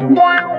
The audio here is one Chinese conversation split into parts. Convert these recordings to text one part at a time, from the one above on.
Wow.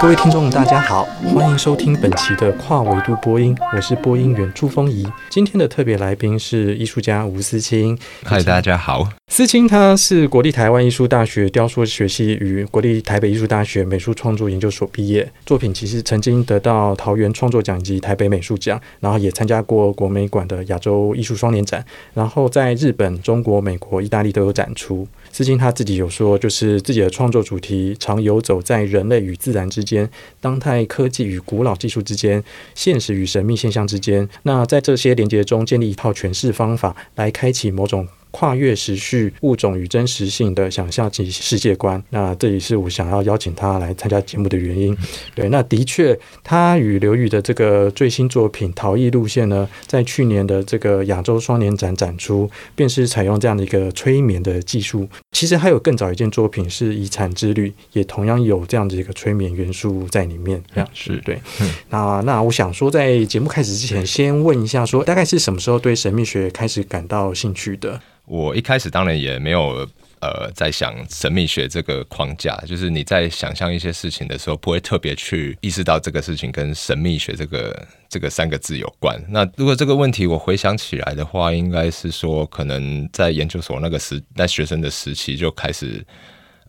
各位听众，大家好，欢迎收听本期的跨维度播音，我是播音员朱峰仪。今天的特别来宾是艺术家吴思清。嗨，大家好。思清他是国立台湾艺术大学雕塑学系与国立台北艺术大学美术创作研究所毕业，作品其实曾经得到桃园创作奖及台北美术奖，然后也参加过国美馆的亚洲艺术双年展，然后在日本、中国、美国、意大利都有展出。至今他自己有说，就是自己的创作主题常游走在人类与自然之间，当代科技与古老技术之间，现实与神秘现象之间。那在这些连接中，建立一套诠释方法，来开启某种。跨越时序、物种与真实性的想象及世界观，那这也是我想要邀请他来参加节目的原因。对，那的确，他与刘宇的这个最新作品《逃逸路线》呢，在去年的这个亚洲双年展展出，便是采用这样的一个催眠的技术。其实还有更早一件作品是《遗产之旅》，也同样有这样的一个催眠元素在里面。这样是对。那那我想说，在节目开始之前，先问一下说，说大概是什么时候对神秘学开始感到兴趣的？我一开始当然也没有呃在想神秘学这个框架，就是你在想象一些事情的时候，不会特别去意识到这个事情跟神秘学这个这个三个字有关。那如果这个问题我回想起来的话，应该是说可能在研究所那个时，在学生的时期就开始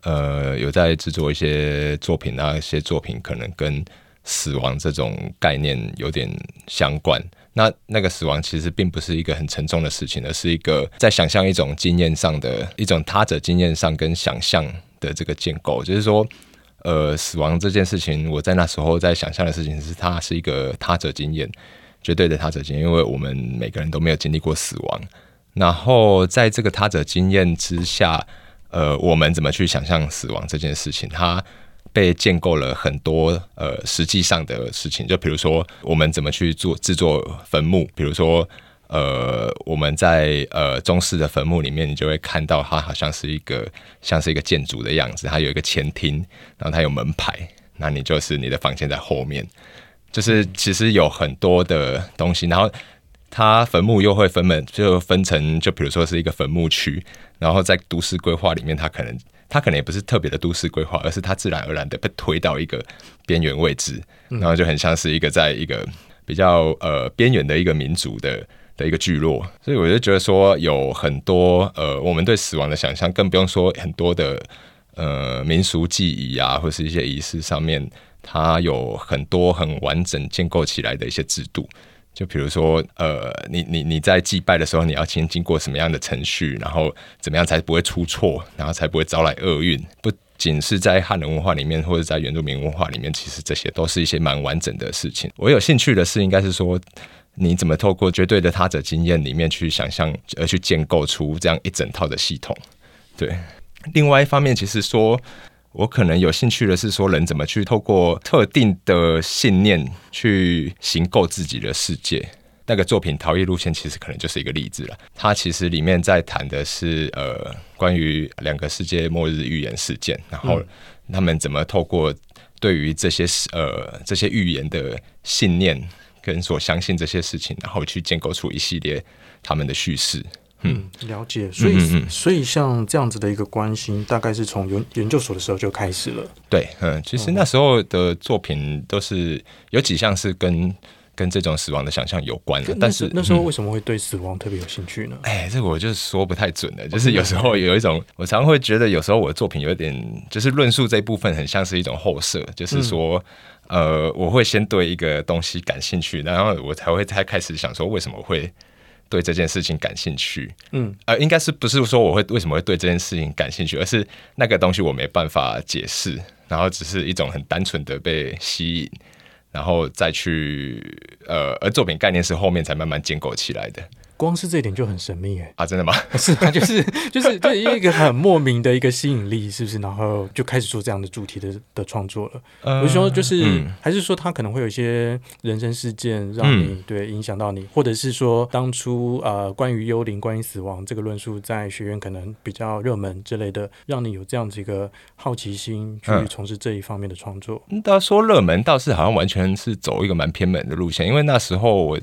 呃有在制作一些作品，那些作品可能跟死亡这种概念有点相关。那那个死亡其实并不是一个很沉重的事情，而是一个在想象一种经验上的一种他者经验上跟想象的这个建构。就是说，呃，死亡这件事情，我在那时候在想象的事情是，它是一个他者经验，绝对的他者经验，因为我们每个人都没有经历过死亡。然后在这个他者经验之下，呃，我们怎么去想象死亡这件事情？它被建构了很多呃实际上的事情，就比如说我们怎么去做制作坟墓，比如说呃我们在呃中式的坟墓里面，你就会看到它好像是一个像是一个建筑的样子，它有一个前厅，然后它有门牌，那你就是你的房间在后面，就是其实有很多的东西，然后它坟墓又会分门就分成，就比如说是一个坟墓区，然后在都市规划里面，它可能。它可能也不是特别的都市规划，而是它自然而然的被推到一个边缘位置，然后就很像是一个在一个比较呃边缘的一个民族的的一个聚落，所以我就觉得说有很多呃我们对死亡的想象，更不用说很多的呃民俗记忆啊，或是一些仪式上面，它有很多很完整建构起来的一些制度。就比如说，呃，你你你在祭拜的时候，你要先经过什么样的程序，然后怎么样才不会出错，然后才不会招来厄运。不仅是在汉人文化里面，或者在原住民文化里面，其实这些都是一些蛮完整的事情。我有兴趣的是，应该是说，你怎么透过绝对的他者经验里面去想象，而去建构出这样一整套的系统。对，另外一方面，其实说。我可能有兴趣的是说，人怎么去透过特定的信念去行构自己的世界。那个作品《逃逸路线》其实可能就是一个例子了。它其实里面在谈的是呃，关于两个世界末日预言事件，然后他们怎么透过对于这些呃这些预言的信念跟所相信这些事情，然后去建构出一系列他们的叙事。嗯，了解。所以，嗯嗯嗯，所以像这样子的一个关心，大概是从研研究所的时候就开始了。对，嗯，其实那时候的作品都是有几项是跟跟这种死亡的想象有关的。但是那时候为什么会对死亡特别有兴趣呢？哎、嗯，这个我就说不太准了。就是有时候有一种，我常会觉得有时候我的作品有点，就是论述这一部分很像是一种后设，就是说，嗯、呃，我会先对一个东西感兴趣，然后我才会才开始想说为什么会。对这件事情感兴趣，嗯，呃，应该是不是说我会为什么会对这件事情感兴趣，而是那个东西我没办法解释，然后只是一种很单纯的被吸引，然后再去，呃，而作品概念是后面才慢慢建构起来的。光是这一点就很神秘哎啊，真的吗？是啊，就是 就是对一个很莫名的一个吸引力，是不是？然后就开始做这样的主题的的创作了。呃、我说就是、嗯，还是说他可能会有一些人生事件让你、嗯、对影响到你，或者是说当初呃关于幽灵、关于死亡这个论述在学院可能比较热门之类的，让你有这样子一个好奇心去从事这一方面的创作。他、嗯、说热门倒是好像完全是走一个蛮偏门的路线，因为那时候我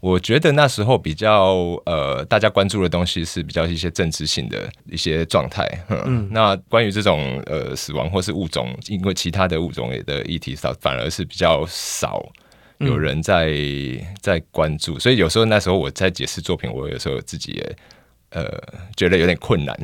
我觉得那时候比较。呃，大家关注的东西是比较一些政治性的一些状态。嗯，那关于这种呃死亡或是物种，因为其他的物种的议题少，反而是比较少有人在、嗯、在关注。所以有时候那时候我在解释作品，我有时候自己也呃觉得有点困难，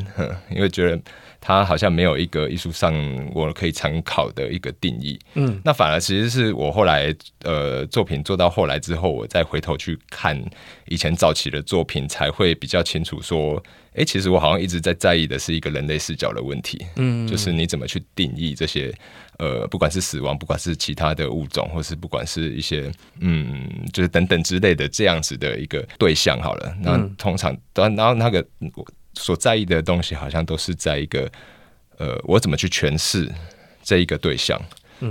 因为觉得。它好像没有一个艺术上我可以参考的一个定义，嗯，那反而其实是我后来呃作品做到后来之后，我再回头去看以前早期的作品，才会比较清楚说，哎、欸，其实我好像一直在在意的是一个人类视角的问题，嗯，就是你怎么去定义这些呃，不管是死亡，不管是其他的物种，或是不管是一些嗯，就是等等之类的这样子的一个对象，好了，那通常然后那个我。所在意的东西好像都是在一个，呃，我怎么去诠释这一个对象。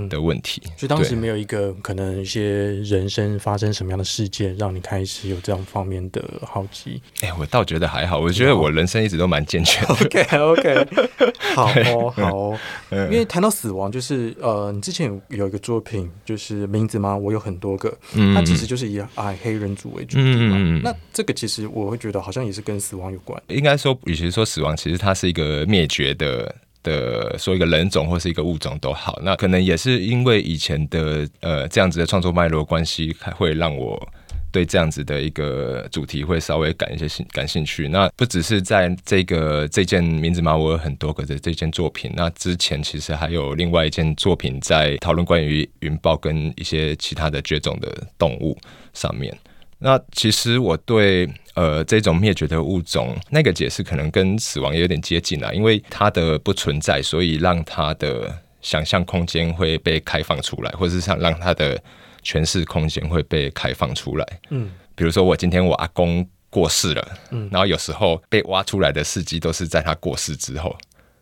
的问题。所以当时没有一个可能一些人生发生什么样的事件，让你开始有这样方面的好奇。哎、欸，我倒觉得还好，我觉得我人生一直都蛮健全的。OK OK，好哦好哦。因为谈到死亡，就是呃，你之前有一个作品，就是名字吗？我有很多个，嗯、它其实就是以矮黑人族为主题嘛。嗯、那这个其实我会觉得好像也是跟死亡有关。应该说，与其说死亡，其实它是一个灭绝的。的说一个人种或是一个物种都好，那可能也是因为以前的呃这样子的创作脉络关系，会让我对这样子的一个主题会稍微感一些兴感兴趣。那不只是在这个这件名字嘛，我有很多个的这件作品。那之前其实还有另外一件作品在讨论关于云豹跟一些其他的绝种的动物上面。那其实我对呃这种灭绝的物种那个解释可能跟死亡也有点接近啦，因为它的不存在，所以让它的想象空间会被开放出来，或者是想让它的诠释空间会被开放出来。嗯，比如说我今天我阿公过世了，嗯，然后有时候被挖出来的事迹都是在他过世之后，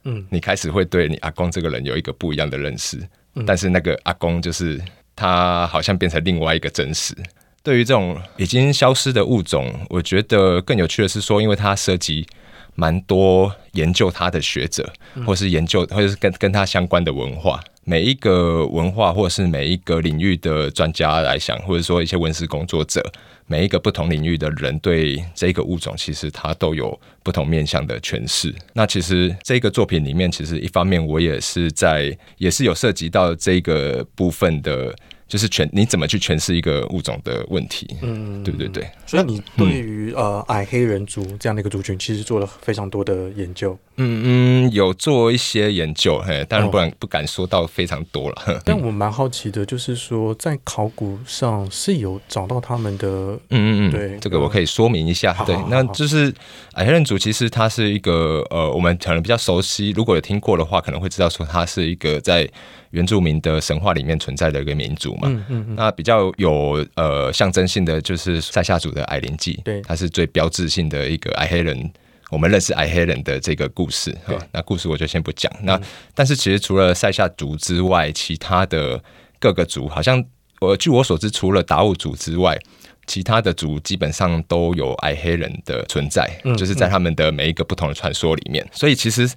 嗯，你开始会对你阿公这个人有一个不一样的认识，嗯，但是那个阿公就是他好像变成另外一个真实。对于这种已经消失的物种，我觉得更有趣的是说，因为它涉及蛮多研究它的学者，或是研究，或者是跟跟它相关的文化。每一个文化，或者是每一个领域的专家来讲，或者说一些文史工作者，每一个不同领域的人对这个物种，其实它都有不同面向的诠释。那其实这个作品里面，其实一方面我也是在，也是有涉及到这个部分的。就是诠你怎么去诠释一个物种的问题，嗯，对对对。所以你对于、嗯、呃矮黑人族这样的一个族群，其实做了非常多的研究。嗯嗯，有做一些研究，嘿，当然不敢、哦、不敢说到非常多了。但我蛮好奇的，就是说在考古上是有找到他们的，嗯嗯嗯，对，这个我可以说明一下。对，那就是矮黑人族其实它是一个呃，我们可能比较熟悉，如果有听过的话，可能会知道说它是一个在原住民的神话里面存在的一个民族嘛。嗯嗯，嗯。那比较有呃象征性的就是塞夏族的矮灵祭，对，它是最标志性的一个矮黑人。我们认识矮黑人的这个故事，那故事我就先不讲。那但是其实除了塞夏族之外，其他的各个族，好像我据我所知，除了达悟族之外，其他的族基本上都有矮黑人的存在，就是在他们的每一个不同的传说里面。所以其实。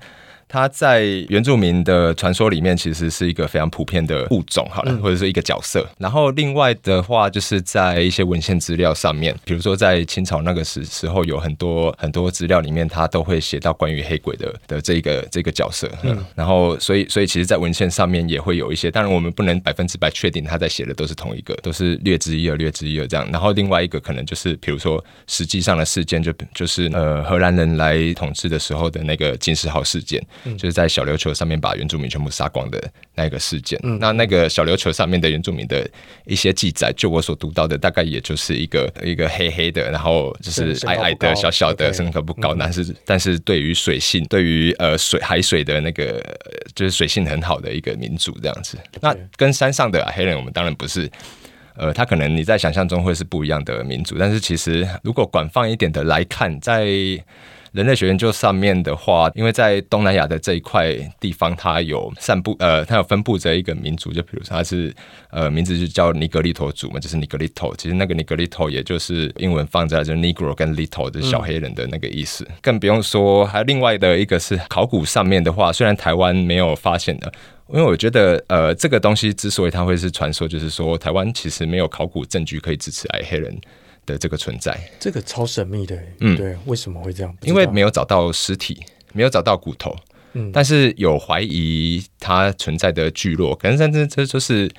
它在原住民的传说里面，其实是一个非常普遍的物种，好了，或者是一个角色。然后另外的话，就是在一些文献资料上面，比如说在清朝那个时时候，有很多很多资料里面，它都会写到关于黑鬼的的这个这个角色。嗯，然后所以所以其实，在文献上面也会有一些，当然我们不能百分之百确定他在写的都是同一个，都是略知一二，略知一二这样。然后另外一个可能就是，比如说实际上的事件就，就就是呃荷兰人来统治的时候的那个金丝号事件。就是在小琉球上面把原住民全部杀光的那个事件。嗯，那那个小琉球上面的原住民的一些记载，就我所读到的，大概也就是一个一个黑黑的，然后就是矮矮的、小小的，身高不高，但是但是对于水性，对于呃水海水的那个就是水性很好的一个民族这样子。那跟山上的黑人，我们当然不是。呃，他可能你在想象中会是不一样的民族，但是其实如果广泛一点的来看，在人类学研究上面的话，因为在东南亚的这一块地方，它有散布呃，它有分布着一个民族，就比如说它是呃，名字就叫尼格利托族嘛，就是尼格利托。其实那个尼格利托也就是英文放在就是 Negro 跟 Little 的小黑人的那个意思。更不用说还有另外的一个是考古上面的话，虽然台湾没有发现的，因为我觉得呃，这个东西之所以它会是传说，就是说台湾其实没有考古证据可以支持矮黑人。的这个存在，这个超神秘的，嗯，对，为什么会这样？因为没有找到尸体，没有找到骨头，嗯，但是有怀疑它存在的聚落，可能甚至这就是，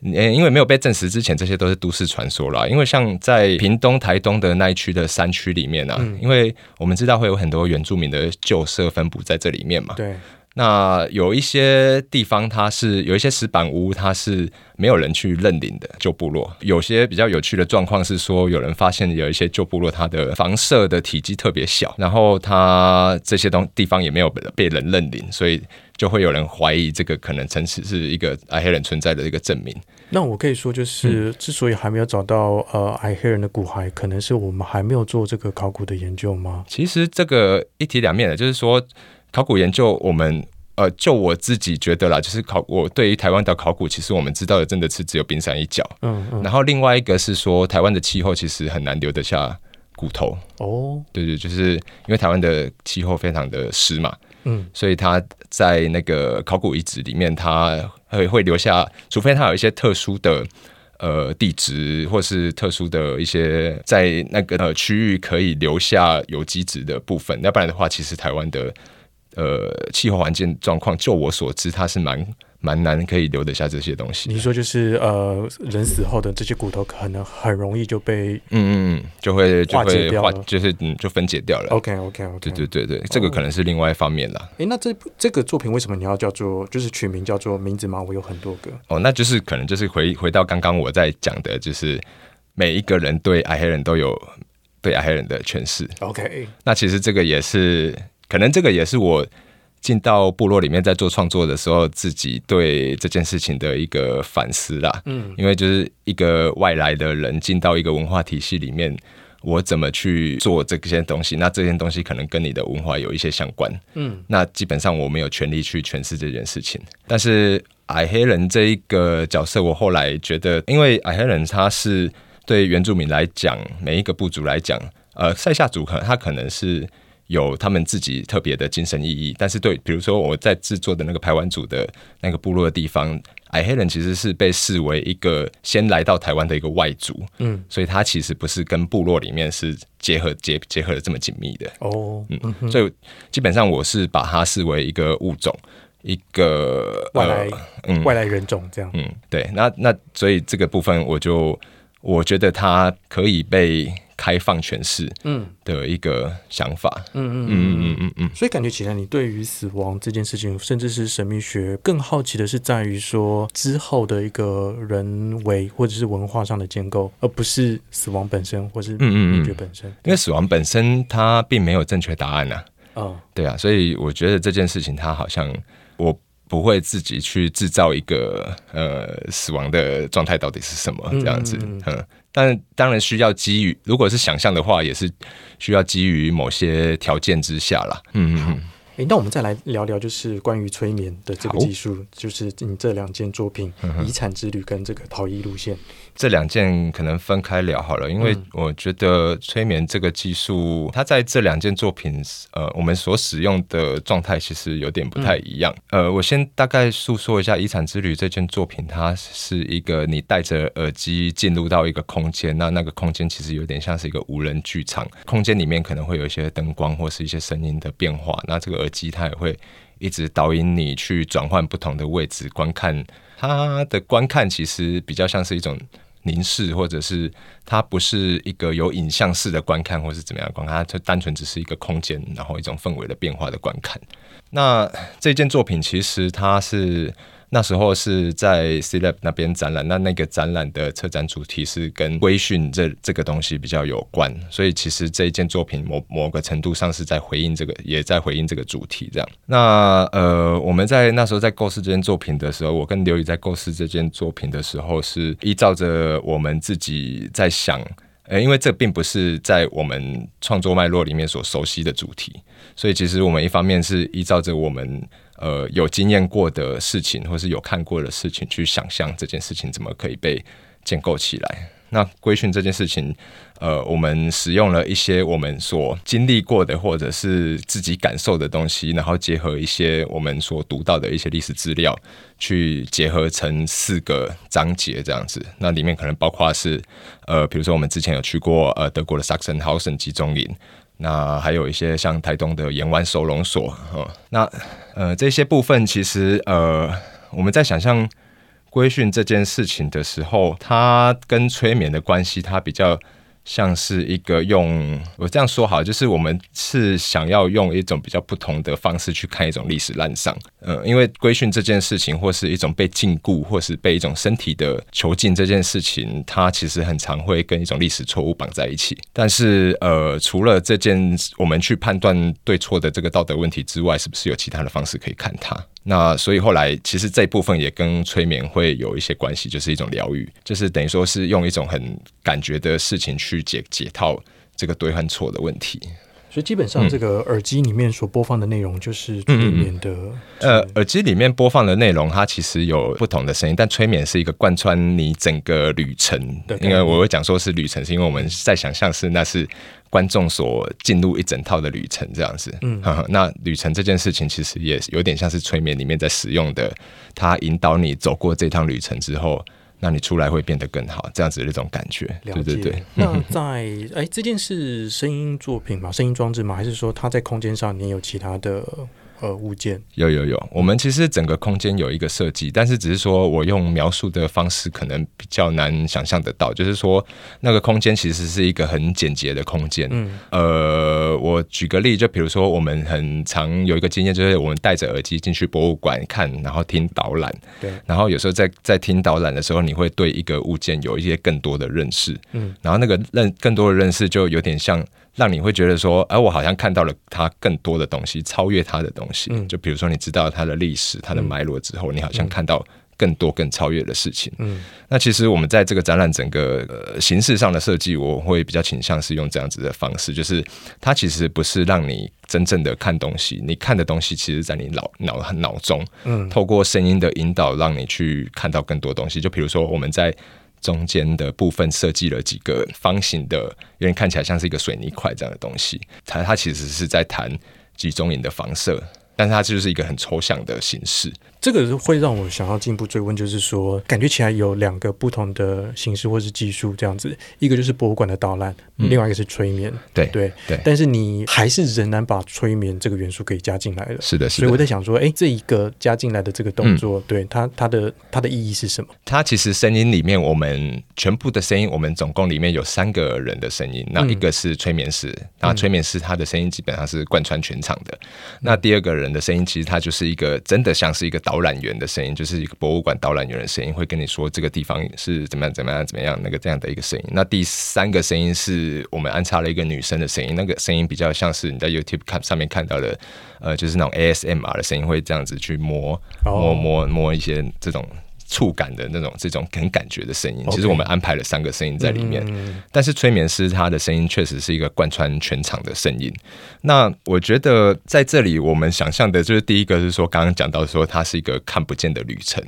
嗯，因为没有被证实之前，这些都是都市传说啦。因为像在屏东、台东的那一区的山区里面啊，嗯，因为我们知道会有很多原住民的旧社分布在这里面嘛，对。那有一些地方，它是有一些石板屋，它是没有人去认领的旧部落。有些比较有趣的状况是说，有人发现有一些旧部落，它的房舍的体积特别小，然后它这些东地方也没有被人认领，所以就会有人怀疑这个可能城市是一个矮黑人存在的一个证明。那我可以说，就是之所以还没有找到呃矮黑人的骨骸，可能是我们还没有做这个考古的研究吗？其实这个一体两面的，就是说。考古研究，我们呃，就我自己觉得啦，就是考我对于台湾的考古，其实我们知道的真的是只有冰山一角。嗯嗯。然后另外一个是说，台湾的气候其实很难留得下骨头。哦。对对，就是因为台湾的气候非常的湿嘛。嗯。所以它在那个考古遗址里面，它会会留下，除非它有一些特殊的呃地质，或是特殊的一些在那个呃区域可以留下有机质的部分，要不然的话，其实台湾的。呃，气候环境状况，就我所知，它是蛮蛮难可以留得下这些东西。你说就是呃，人死后的这些骨头，可能很容易就被嗯嗯，就会就会化，就是嗯，就分解掉了。OK OK OK，对对对对，这个可能是另外一方面啦。哎、哦，那这这个作品为什么你要叫做就是取名叫做名字吗？我有很多个。哦，那就是可能就是回回到刚刚我在讲的，就是每一个人对矮黑人都有对矮黑人的诠释。OK，那其实这个也是。可能这个也是我进到部落里面在做创作的时候，自己对这件事情的一个反思啦。嗯，因为就是一个外来的人进到一个文化体系里面，我怎么去做这些东西？那这些东西可能跟你的文化有一些相关。嗯，那基本上我没有权利去诠释这件事情。但是矮黑人这一个角色，我后来觉得，因为矮黑人他是对原住民来讲，每一个部族来讲，呃，塞夏族可能他可能是。有他们自己特别的精神意义，但是对，比如说我在制作的那个排湾组的那个部落的地方，矮黑人其实是被视为一个先来到台湾的一个外族，嗯，所以他其实不是跟部落里面是结合结结合的这么紧密的。哦，嗯，所以基本上我是把它视为一个物种，一个外来，嗯，外来人种这样，嗯，对，那那所以这个部分我就我觉得它可以被。开放诠释，嗯，的一个想法，嗯嗯嗯。嗯嗯嗯，所以感觉起来，你对于死亡这件事情，甚至是神秘学，更好奇的是在于说之后的一个人为或者是文化上的建构，而不是死亡本身，或是灭绝本身。因为死亡本身它并没有正确答案呐，哦，对啊，所以我觉得这件事情它好像我不会自己去制造一个呃死亡的状态到底是什么这样子，嗯。但当然需要基于，如果是想象的话，也是需要基于某些条件之下啦。嗯嗯嗯。诶，那我们再来聊聊，就是关于催眠的这个技术，就是你这两件作品《遗产之旅》跟这个《逃逸路线》。这两件可能分开聊好了，因为我觉得催眠这个技术，它在这两件作品，呃，我们所使用的状态其实有点不太一样。呃，我先大概诉说一下《遗产之旅》这件作品，它是一个你戴着耳机进入到一个空间，那那个空间其实有点像是一个无人剧场，空间里面可能会有一些灯光或是一些声音的变化，那这个耳机它也会一直导引你去转换不同的位置观看。它的观看其实比较像是一种凝视，或者是它不是一个有影像式的观看，或是怎么样观看，它就单纯只是一个空间，然后一种氛围的变化的观看。那这件作品其实它是那时候是在 C Lab 那边展览，那那个展览的策展主题是跟规训这这个东西比较有关，所以其实这一件作品某某个程度上是在回应这个，也在回应这个主题这样。那呃，我们在那时候在构思这件作品的时候，我跟刘宇在构思这件作品的时候，是依照着我们自己在想。呃，因为这并不是在我们创作脉络里面所熟悉的主题，所以其实我们一方面是依照着我们呃有经验过的事情，或是有看过的事情去想象这件事情怎么可以被建构起来。那规训这件事情，呃，我们使用了一些我们所经历过的，或者是自己感受的东西，然后结合一些我们所读到的一些历史资料，去结合成四个章节这样子。那里面可能包括是，呃，比如说我们之前有去过呃德国的 Sachsenhausen 集中营，那还有一些像台东的盐湾收容所，哦，那呃这些部分其实呃我们在想象。规训这件事情的时候，它跟催眠的关系，它比较像是一个用我这样说好，就是我们是想要用一种比较不同的方式去看一种历史滥觴。呃，因为规训这件事情，或是一种被禁锢，或是被一种身体的囚禁这件事情，它其实很常会跟一种历史错误绑在一起。但是，呃，除了这件我们去判断对错的这个道德问题之外，是不是有其他的方式可以看它？那所以后来其实这一部分也跟催眠会有一些关系，就是一种疗愈，就是等于说是用一种很感觉的事情去解解套这个对和错的问题。所以基本上，这个耳机里面所播放的内容就是催眠的。呃，耳机里面播放的内容，它其实有不同的声音，但催眠是一个贯穿你整个旅程。对，因为我会讲说是旅程，是因为我们在想象是那是观众所进入一整套的旅程这样子。嗯，那旅程这件事情其实也有点像是催眠里面在使用的，它引导你走过这趟旅程之后。那你出来会变得更好，这样子的一种感觉。了。对对对。那在哎、欸，这件是声音作品吗？声音装置吗？还是说它在空间上你有其他的？呃，物件有有有，我们其实整个空间有一个设计，但是只是说我用描述的方式可能比较难想象得到，就是说那个空间其实是一个很简洁的空间。嗯，呃，我举个例，就比如说我们很常有一个经验，就是我们戴着耳机进去博物馆看，然后听导览。对，然后有时候在在听导览的时候，你会对一个物件有一些更多的认识。嗯，然后那个认更多的认识就有点像。让你会觉得说，哎、呃，我好像看到了它更多的东西，超越它的东西。嗯、就比如说，你知道它的历史、它的脉络之后，嗯、你好像看到更多、更超越的事情。嗯，那其实我们在这个展览整个、呃、形式上的设计，我会比较倾向是用这样子的方式，就是它其实不是让你真正的看东西，你看的东西其实在你脑脑脑中，嗯，透过声音的引导，让你去看到更多东西。就比如说我们在。中间的部分设计了几个方形的，有点看起来像是一个水泥块这样的东西。它它其实是在谈集中营的房舍，但是它就是一个很抽象的形式。这个会让我想要进一步追问，就是说，感觉起来有两个不同的形式或是技术这样子，一个就是博物馆的导览，嗯、另外一个是催眠。对对对。但是你还是仍然把催眠这个元素给加进来了。是的，是的。所以我在想说，哎，这一个加进来的这个动作，嗯、对它它的它的意义是什么？它其实声音里面，我们全部的声音，我们总共里面有三个人的声音。那一个是催眠师，那、嗯、催眠师他的声音基本上是贯穿全场的。嗯、那第二个人的声音，其实他就是一个真的像是一个导览员的声音。就是一个博物馆导览员的声音，会跟你说这个地方是怎么样怎么样怎么样，那个这样的一个声音。那第三个声音是我们安插了一个女生的声音，那个声音比较像是你在 YouTube 看上面看到的，呃，就是那种 ASMR 的声音，会这样子去摸摸摸摸一些这种。触感的那种这种很感觉的声音其实我们安排了三个声音在里面。嗯、但是催眠师他的声音确实是一个贯穿全场的声音。那我觉得在这里我们想象的就是第一个是说，刚刚讲到说它是一个看不见的旅程，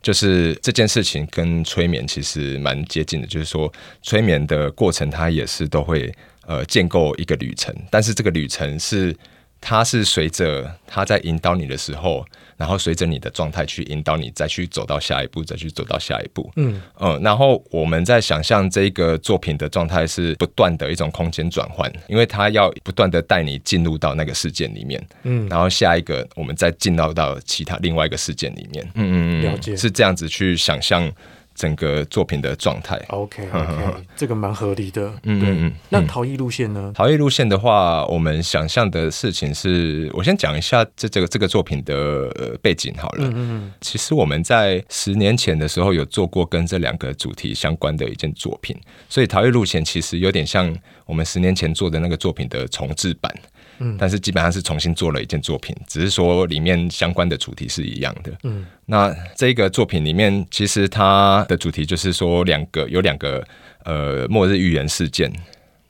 就是这件事情跟催眠其实蛮接近的，就是说催眠的过程它也是都会呃建构一个旅程，但是这个旅程是它是随着它在引导你的时候。然后随着你的状态去引导你，再去走到下一步，再去走到下一步。嗯嗯，然后我们在想象这个作品的状态是不断的一种空间转换，因为它要不断的带你进入到那个事件里面。嗯，然后下一个我们再进到到其他另外一个事件里面。嗯嗯嗯，了解，是这样子去想象整个作品的状态。OK OK，这个蛮合理的。嗯嗯嗯。那逃逸路线呢？逃逸路线的话，我们想象的事情是，我先讲一下这这个这个作品的背景好了。嗯嗯。其实我们在十年前的时候有做过跟这两个主题相关的一件作品，所以逃逸路线其实有点像我们十年前做的那个作品的重置版。嗯，但是基本上是重新做了一件作品，只是说里面相关的主题是一样的。嗯，那这个作品里面，其实它的主题就是说两个有两个呃末日预言事件。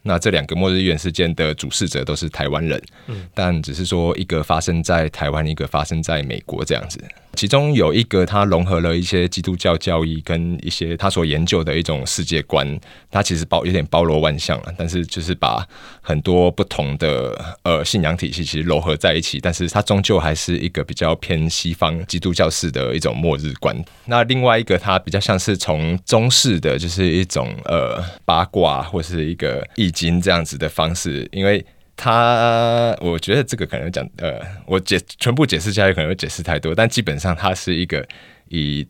那这两个末日预言事件的主事者都是台湾人，嗯，但只是说一个发生在台湾，一个发生在美国这样子。其中有一个，他融合了一些基督教教义跟一些他所研究的一种世界观，他其实包有点包罗万象了，但是就是把很多不同的呃信仰体系其实糅合在一起，但是它终究还是一个比较偏西方基督教式的一种末日观。那另外一个，它比较像是从中式的就是一种呃八卦或是一个易经这样子的方式，因为。他，我觉得这个可能讲，呃，我解全部解释下来可能会解释太多，但基本上它是一个以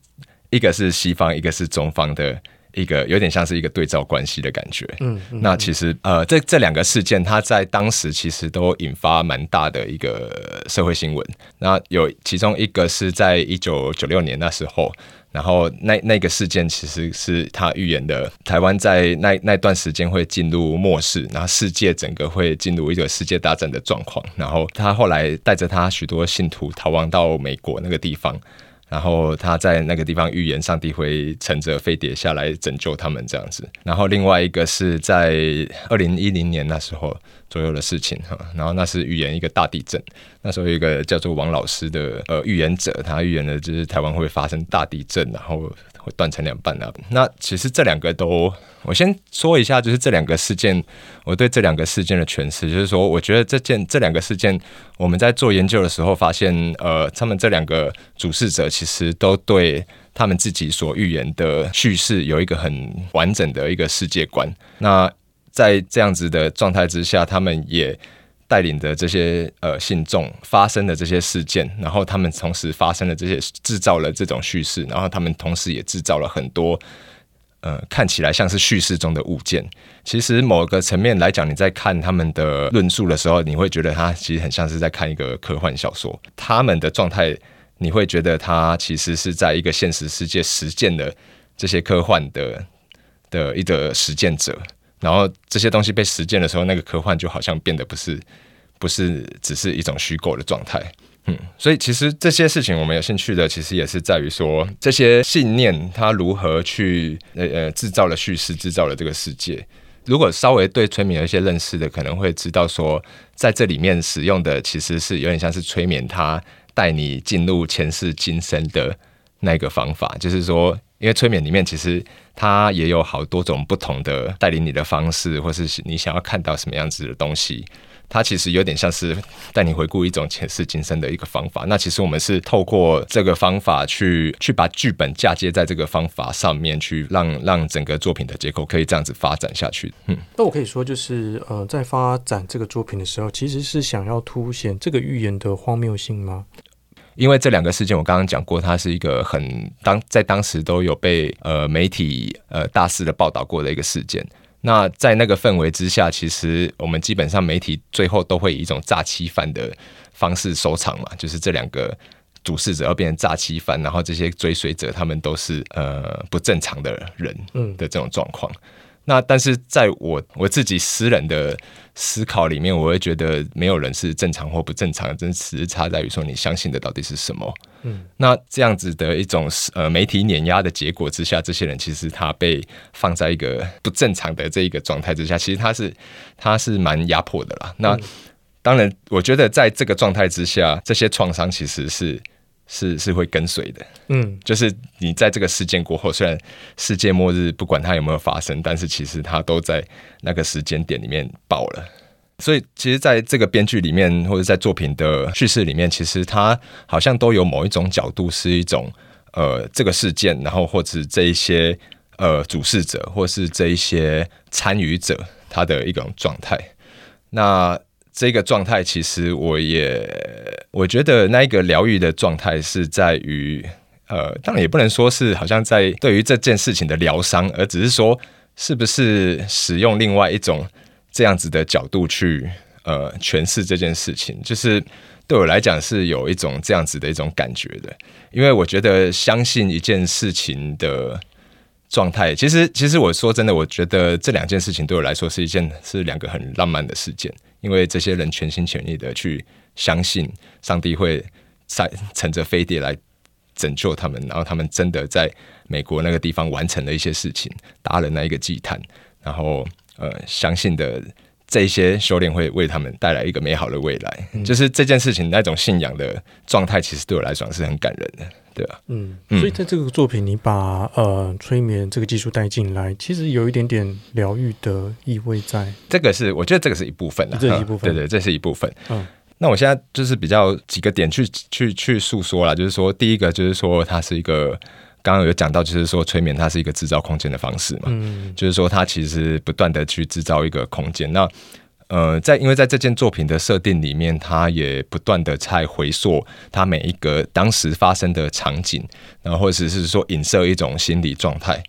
一个是西方，一个是中方的一个有点像是一个对照关系的感觉。嗯，嗯，那其实呃，这这两个事件，它在当时其实都引发蛮大的一个社会新闻。那有其中一个是在一九九六年那时候。然后那那个事件其实是他预言的，台湾在那那段时间会进入末世，然后世界整个会进入一个世界大战的状况。然后他后来带着他许多信徒逃亡到美国那个地方，然后他在那个地方预言上帝会乘着飞碟下来拯救他们这样子。然后另外一个是在二零一零年那时候。左右的事情哈，然后那是预言一个大地震。那时候有一个叫做王老师的呃预言者，他预言的就是台湾会发生大地震，然后会断成两半啊。那其实这两个都，我先说一下，就是这两个事件，我对这两个事件的诠释，就是说，我觉得这件这两个事件，我们在做研究的时候发现，呃，他们这两个主事者其实都对他们自己所预言的叙事有一个很完整的一个世界观。那在这样子的状态之下，他们也带领着这些呃信众发生的这些事件，然后他们同时发生了这些制造了这种叙事，然后他们同时也制造了很多呃看起来像是叙事中的物件。其实某个层面来讲，你在看他们的论述的时候，你会觉得他其实很像是在看一个科幻小说。他们的状态，你会觉得他其实是在一个现实世界实践的这些科幻的的一个实践者。然后这些东西被实践的时候，那个科幻就好像变得不是不是只是一种虚构的状态，嗯，所以其实这些事情我们有兴趣的，其实也是在于说这些信念它如何去呃呃制造了叙事，制造了这个世界。如果稍微对催眠有一些认识的，可能会知道说，在这里面使用的其实是有点像是催眠，它带你进入前世今生的那个方法，就是说。因为催眠里面其实它也有好多种不同的带领你的方式，或是你想要看到什么样子的东西，它其实有点像是带你回顾一种前世今生的一个方法。那其实我们是透过这个方法去去把剧本嫁接在这个方法上面，去让让整个作品的结构可以这样子发展下去。嗯，那我可以说就是呃，在发展这个作品的时候，其实是想要凸显这个预言的荒谬性吗？因为这两个事件，我刚刚讲过，它是一个很当在当时都有被呃媒体呃大肆的报道过的一个事件。那在那个氛围之下，其实我们基本上媒体最后都会以一种诈欺犯的方式收场嘛，就是这两个主事者要变成诈欺犯，然后这些追随者他们都是呃不正常的人的这种状况。那但是在我我自己私人的思考里面，我会觉得没有人是正常或不正常，真只是差在于说你相信的到底是什么。嗯，那这样子的一种呃媒体碾压的结果之下，这些人其实他被放在一个不正常的这一个状态之下，其实他是他是蛮压迫的啦。那当然，我觉得在这个状态之下，这些创伤其实是。是是会跟随的，嗯，就是你在这个事件过后，虽然世界末日不管它有没有发生，但是其实它都在那个时间点里面爆了。所以，其实在这个编剧里面，或者在作品的叙事里面，其实它好像都有某一种角度，是一种呃这个事件，然后或者这一些呃主事者，或是这一些参与者，他的一种状态。那这个状态，其实我也我觉得那一个疗愈的状态是在于，呃，当然也不能说是好像在对于这件事情的疗伤，而只是说是不是使用另外一种这样子的角度去呃诠释这件事情，就是对我来讲是有一种这样子的一种感觉的，因为我觉得相信一件事情的状态，其实其实我说真的，我觉得这两件事情对我来说是一件是两个很浪漫的事件，因为这些人全心全意的去相信上帝会在乘着飞碟来。拯救他们，然后他们真的在美国那个地方完成了一些事情，搭了那一个祭坛，然后呃，相信的这些修炼会为他们带来一个美好的未来。嗯、就是这件事情那种信仰的状态，其实对我来讲是很感人的，对啊，嗯，所以在这个作品，你把呃催眠这个技术带进来，其实有一点点疗愈的意味在。这个是我觉得这个是一部分的，这一部分，对对，这是一部分，嗯。那我现在就是比较几个点去去去诉说啦，就是说，第一个就是说，它是一个刚刚有讲到，就是说，催眠它是一个制造空间的方式嘛，嗯，就是说，它其实不断的去制造一个空间。那呃，在因为在这件作品的设定里面，它也不断的在回溯它每一个当时发生的场景，然后或者是说影射一种心理状态。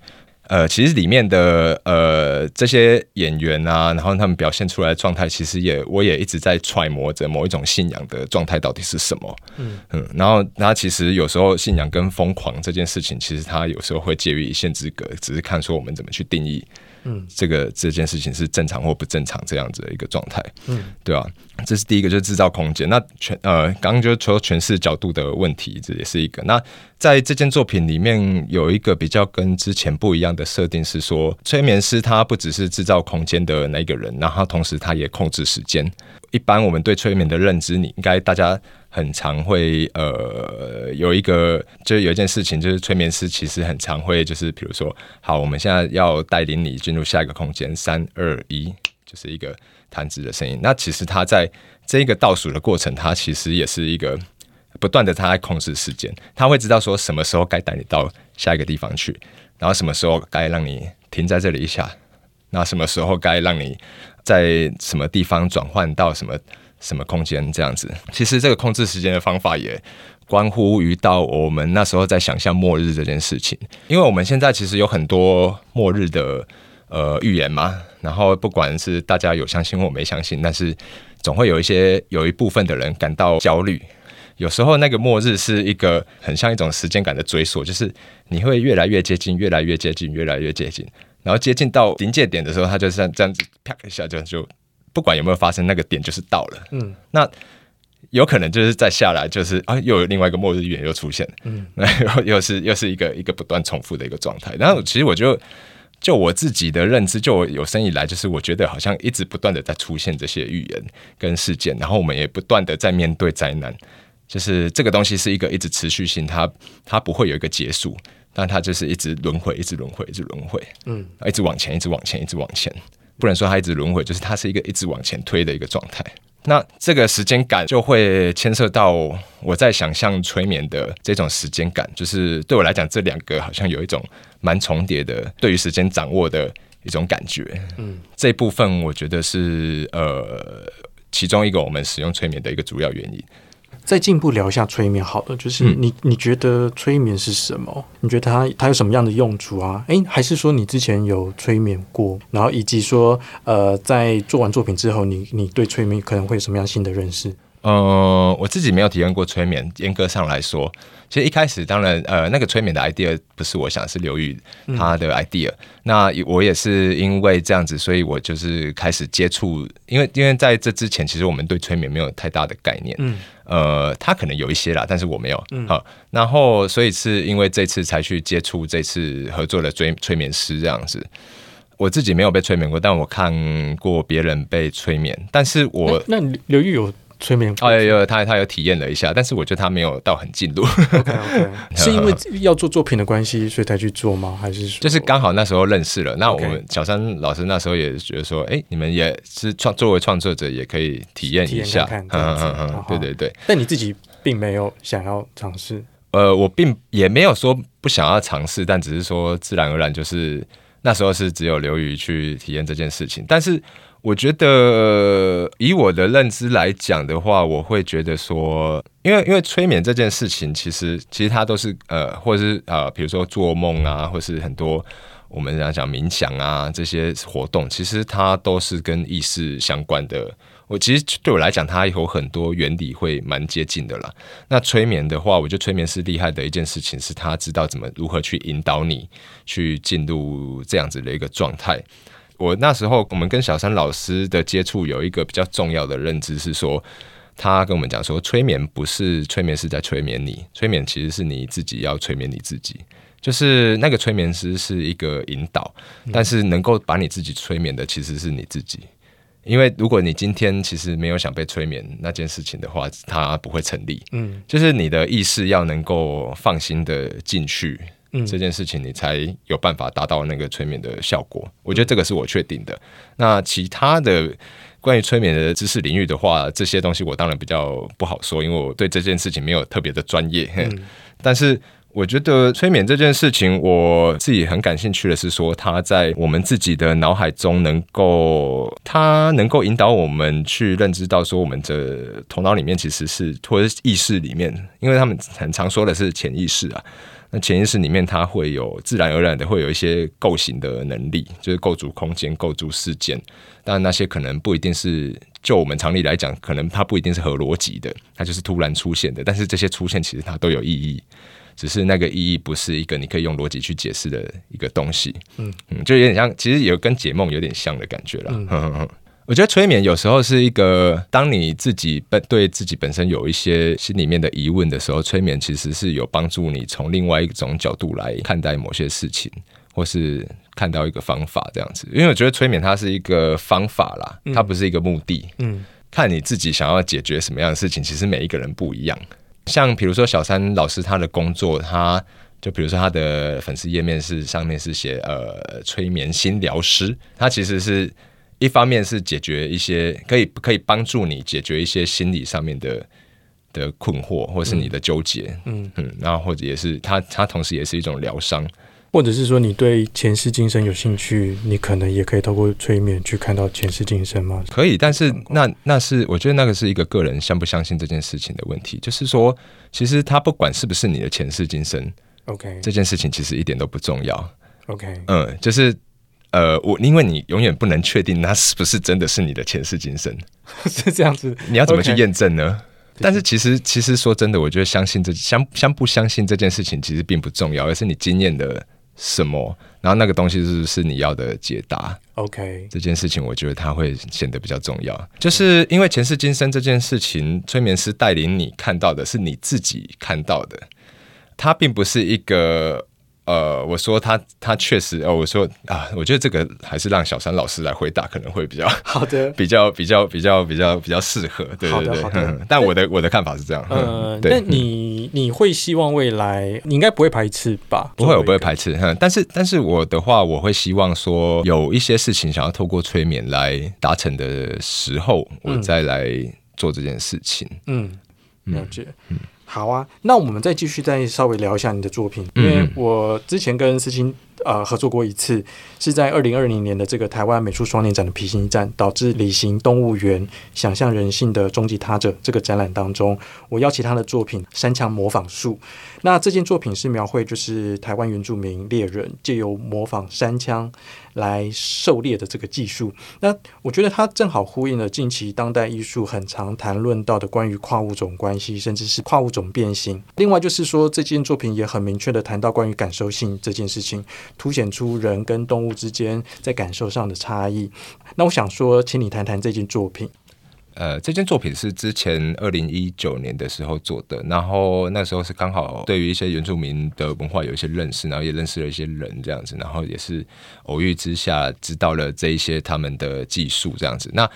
呃，其实里面的呃这些演员啊，然后他们表现出来的状态，其实也我也一直在揣摩着某一种信仰的状态到底是什么。嗯嗯，然后他其实有时候信仰跟疯狂这件事情，其实他有时候会介于一线之隔，只是看说我们怎么去定义。嗯，这个这件事情是正常或不正常这样子的一个状态，嗯，对吧？这是第一个，就是制造空间。那全呃，刚刚就说诠释角度的问题，这也是一个。那在这件作品里面，有一个比较跟之前不一样的设定是说，催眠师他不只是制造空间的那个人，然后同时他也控制时间。一般我们对催眠的认知，你应该大家。很常会呃有一个，就是有一件事情，就是催眠师其实很常会就是比如说，好，我们现在要带领你进入下一个空间，三二一，就是一个弹指的声音。那其实他在这一个倒数的过程，他其实也是一个不断的他在控制时间，他会知道说什么时候该带你到下一个地方去，然后什么时候该让你停在这里一下，那什么时候该让你在什么地方转换到什么。什么空间这样子？其实这个控制时间的方法也关乎于到我们那时候在想象末日这件事情，因为我们现在其实有很多末日的呃预言嘛，然后不管是大家有相信或没相信，但是总会有一些有一部分的人感到焦虑。有时候那个末日是一个很像一种时间感的追溯，就是你会越来越接近，越来越接近，越来越接近，然后接近到临界点的时候，它就像这样子啪一下就就。不管有没有发生，那个点就是到了。嗯，那有可能就是再下来，就是啊，又有另外一个末日预言又出现了。嗯，那 又又是又是一个一个不断重复的一个状态。然后其实我就就我自己的认知，就我有生以来，就是我觉得好像一直不断的在出现这些预言跟事件，然后我们也不断的在面对灾难。就是这个东西是一个一直持续性，它它不会有一个结束，但它就是一直轮回，一直轮回，一直轮回。嗯，一直往前，一直往前，一直往前。不能说它一直轮回，就是它是一个一直往前推的一个状态。那这个时间感就会牵涉到我在想象催眠的这种时间感，就是对我来讲，这两个好像有一种蛮重叠的，对于时间掌握的一种感觉。嗯，这部分我觉得是呃其中一个我们使用催眠的一个主要原因。再进一步聊一下催眠，好了，就是你你觉得催眠是什么？你觉得它它有什么样的用处啊？诶，还是说你之前有催眠过，然后以及说呃，在做完作品之后，你你对催眠可能会有什么样新的认识？呃，我自己没有体验过催眠，严格上来说。其实一开始，当然，呃，那个催眠的 idea 不是我想，是刘宇他的 idea。嗯、那我也是因为这样子，所以我就是开始接触。因为因为在这之前，其实我们对催眠没有太大的概念。嗯。呃，他可能有一些啦，但是我没有。嗯。好，然后所以是因为这次才去接触这次合作的催催眠师这样子。我自己没有被催眠过，但我看过别人被催眠。但是我那刘玉有。催眠哦，有有他他有体验了一下，但是我觉得他没有到很进入。OK OK，是因为要做作品的关系，所以才去做吗？还是说就是刚好那时候认识了？那我们小山老师那时候也觉得说，哎、欸，你们也是创作为创作者，也可以体验一下。嗯嗯嗯，对对对。但你自己并没有想要尝试？呃，我并也没有说不想要尝试，但只是说自然而然就是那时候是只有刘宇去体验这件事情，但是。我觉得以我的认知来讲的话，我会觉得说，因为因为催眠这件事情，其实其实它都是呃，或者是呃，比如说做梦啊，或是很多我们讲讲冥想啊这些活动，其实它都是跟意识相关的。我其实对我来讲，它有很多原理会蛮接近的啦。那催眠的话，我觉得催眠师厉害的一件事情是，他知道怎么如何去引导你去进入这样子的一个状态。我那时候我们跟小三老师的接触，有一个比较重要的认知是说，他跟我们讲说，催眠不是催眠师在催眠你，催眠其实是你自己要催眠你自己。就是那个催眠师是一个引导，但是能够把你自己催眠的其实是你自己。因为如果你今天其实没有想被催眠那件事情的话，它不会成立。嗯，就是你的意识要能够放心的进去，嗯，这件事情你才有办法达到那个催眠的效果。我觉得这个是我确定的。那其他的关于催眠的知识领域的话，这些东西我当然比较不好说，因为我对这件事情没有特别的专业。嗯，但是。我觉得催眠这件事情，我自己很感兴趣的是说，它在我们自己的脑海中能够，它能够引导我们去认知到说，我们的头脑里面其实是或者意识里面，因为他们很常说的是潜意识啊，那潜意识里面它会有自然而然的会有一些构型的能力，就是构筑空间、构筑事件，但那些可能不一定是就我们常理来讲，可能它不一定是合逻辑的，它就是突然出现的，但是这些出现其实它都有意义。只是那个意义不是一个你可以用逻辑去解释的一个东西，嗯嗯，就有点像，其实有跟解梦有点像的感觉了。嗯嗯嗯，我觉得催眠有时候是一个，当你自己本对自己本身有一些心里面的疑问的时候，催眠其实是有帮助你从另外一种角度来看待某些事情，或是看到一个方法这样子。因为我觉得催眠它是一个方法啦，它不是一个目的。嗯，看你自己想要解决什么样的事情，其实每一个人不一样。像比如说小三老师他的工作，他就比如说他的粉丝页面是上面是写呃催眠心疗师，他其实是一方面是解决一些可以可以帮助你解决一些心理上面的的困惑，或是你的纠结，嗯嗯，然后或者也是它它同时也是一种疗伤。或者是说你对前世今生有兴趣，你可能也可以透过催眠去看到前世今生吗？可以，但是那那是我觉得那个是一个个人相不相信这件事情的问题。就是说，其实他不管是不是你的前世今生，OK，这件事情其实一点都不重要。OK，嗯，就是呃，我因为你永远不能确定他是不是真的是你的前世今生，是这样子。你要怎么去验证呢.但是其实其实说真的，我觉得相信这相相不相信这件事情其实并不重要，而是你经验的。什么？然后那个东西是不是你要的解答？OK，这件事情我觉得它会显得比较重要，就是因为前世今生这件事情，催眠师带领你看到的是你自己看到的，它并不是一个。呃，我说他他确实，呃，我说啊，我觉得这个还是让小山老师来回答可能会比较好的，比较比较比较比较比较适合，对对对。但我的我的看法是这样，嗯，那你你会希望未来你应该不会排斥吧？不会，我不会排斥。但是但是我的话，我会希望说有一些事情想要透过催眠来达成的时候，我再来做这件事情。嗯，了解。嗯。好啊，那我们再继续再稍微聊一下你的作品，因为我之前跟思清呃合作过一次，是在二零二零年的这个台湾美术双年展的平行展，导致理行动物园想象人性的终极他者这个展览当中，我邀请他的作品《山羌模仿术》。那这件作品是描绘就是台湾原住民猎人借由模仿山羌。来狩猎的这个技术，那我觉得它正好呼应了近期当代艺术很常谈论到的关于跨物种关系，甚至是跨物种变形。另外就是说，这件作品也很明确的谈到关于感受性这件事情，凸显出人跟动物之间在感受上的差异。那我想说，请你谈谈这件作品。呃，这件作品是之前二零一九年的时候做的，然后那时候是刚好对于一些原住民的文化有一些认识，然后也认识了一些人这样子，然后也是偶遇之下知道了这一些他们的技术这样子。那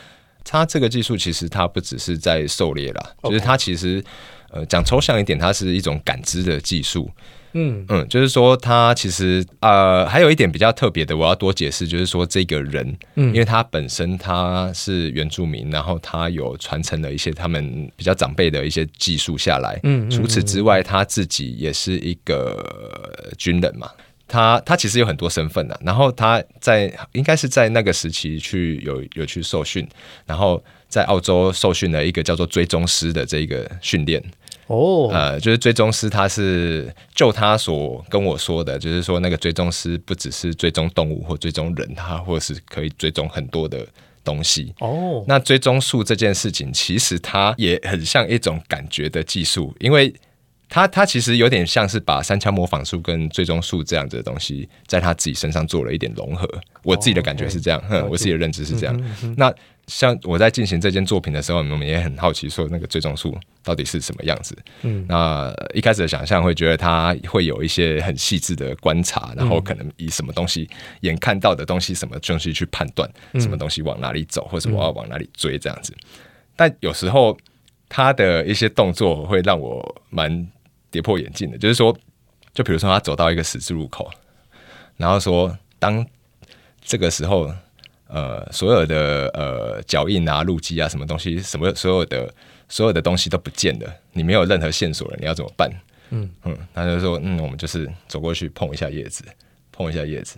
他这个技术其实他不只是在狩猎啦就是他其实呃讲抽象一点，它是一种感知的技术。嗯嗯，就是说他其实呃还有一点比较特别的，我要多解释，就是说这个人，嗯，因为他本身他是原住民，然后他有传承了一些他们比较长辈的一些技术下来，嗯，除此之外他自己也是一个军人嘛。他他其实有很多身份的，然后他在应该是在那个时期去有有去受训，然后在澳洲受训了一个叫做追踪师的这一个训练。哦，呃，就是追踪师，他是就他所跟我说的，就是说那个追踪师不只是追踪动物或追踪人，他或者是可以追踪很多的东西。哦，那追踪术这件事情，其实它也很像一种感觉的技术，因为它它其实有点像是把三枪模仿术跟追踪术这样子的东西，在他自己身上做了一点融合。我自己的感觉是这样，哦 okay，我自己的认知是这样。嗯嗯、那像我在进行这件作品的时候，我们也很好奇，说那个追踪术到底是什么样子。嗯，那一开始的想象会觉得它会有一些很细致的观察，然后可能以什么东西眼看到的东西，什么东西去判断什么东西往哪里走，或者我要往哪里追这样子。但有时候他的一些动作会让我蛮跌破眼镜的，就是说，就比如说他走到一个十字路口，然后说当这个时候。呃，所有的呃脚印啊、路基啊、什么东西、什么所有的所有的东西都不见了，你没有任何线索了，你要怎么办？嗯嗯，他就说，嗯，我们就是走过去碰一下叶子，碰一下叶子，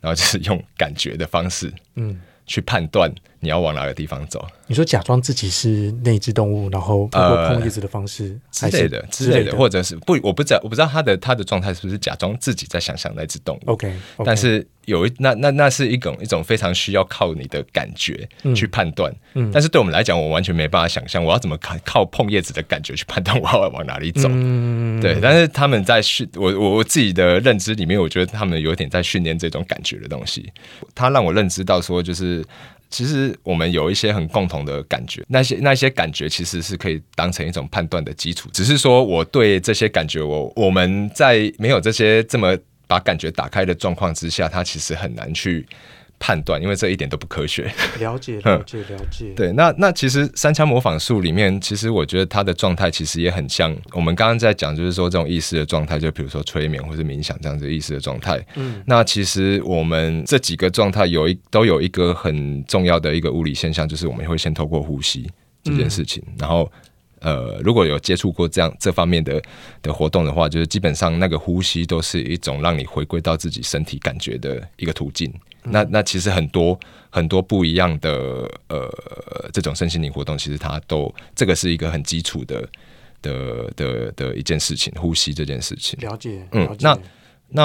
然后就是用感觉的方式，嗯。去判断你要往哪个地方走。你说假装自己是那只动物，然后通过碰叶子的方式、呃、之类的之类的，或者是不，我不知道，我不知道他的他的状态是不是假装自己在想象那只动物。OK，, okay. 但是有一那那那是一种一种非常需要靠你的感觉去判断。嗯，但是对我们来讲，我完全没办法想象我要怎么靠靠碰叶子的感觉去判断我要往哪里走。嗯，对。但是他们在训我我我自己的认知里面，我觉得他们有点在训练这种感觉的东西。他让我认知到说，就是。其实我们有一些很共同的感觉，那些那些感觉其实是可以当成一种判断的基础。只是说我对这些感觉，我我们在没有这些这么把感觉打开的状况之下，它其实很难去。判断，因为这一点都不科学。了解，了解，了解。对，那那其实三枪模仿术里面，其实我觉得它的状态其实也很像我们刚刚在讲，就是说这种意识的状态，就比如说催眠或者冥想这样子意识的状态。嗯，那其实我们这几个状态有一都有一个很重要的一个物理现象，就是我们会先透过呼吸这件事情，嗯、然后。呃，如果有接触过这样这方面的的活动的话，就是基本上那个呼吸都是一种让你回归到自己身体感觉的一个途径。嗯。那那其实很多很多不一样的呃这种身心灵活动，其实它都这个是一个很基础的的的的一件事情，呼吸这件事情。了解。嗯，那那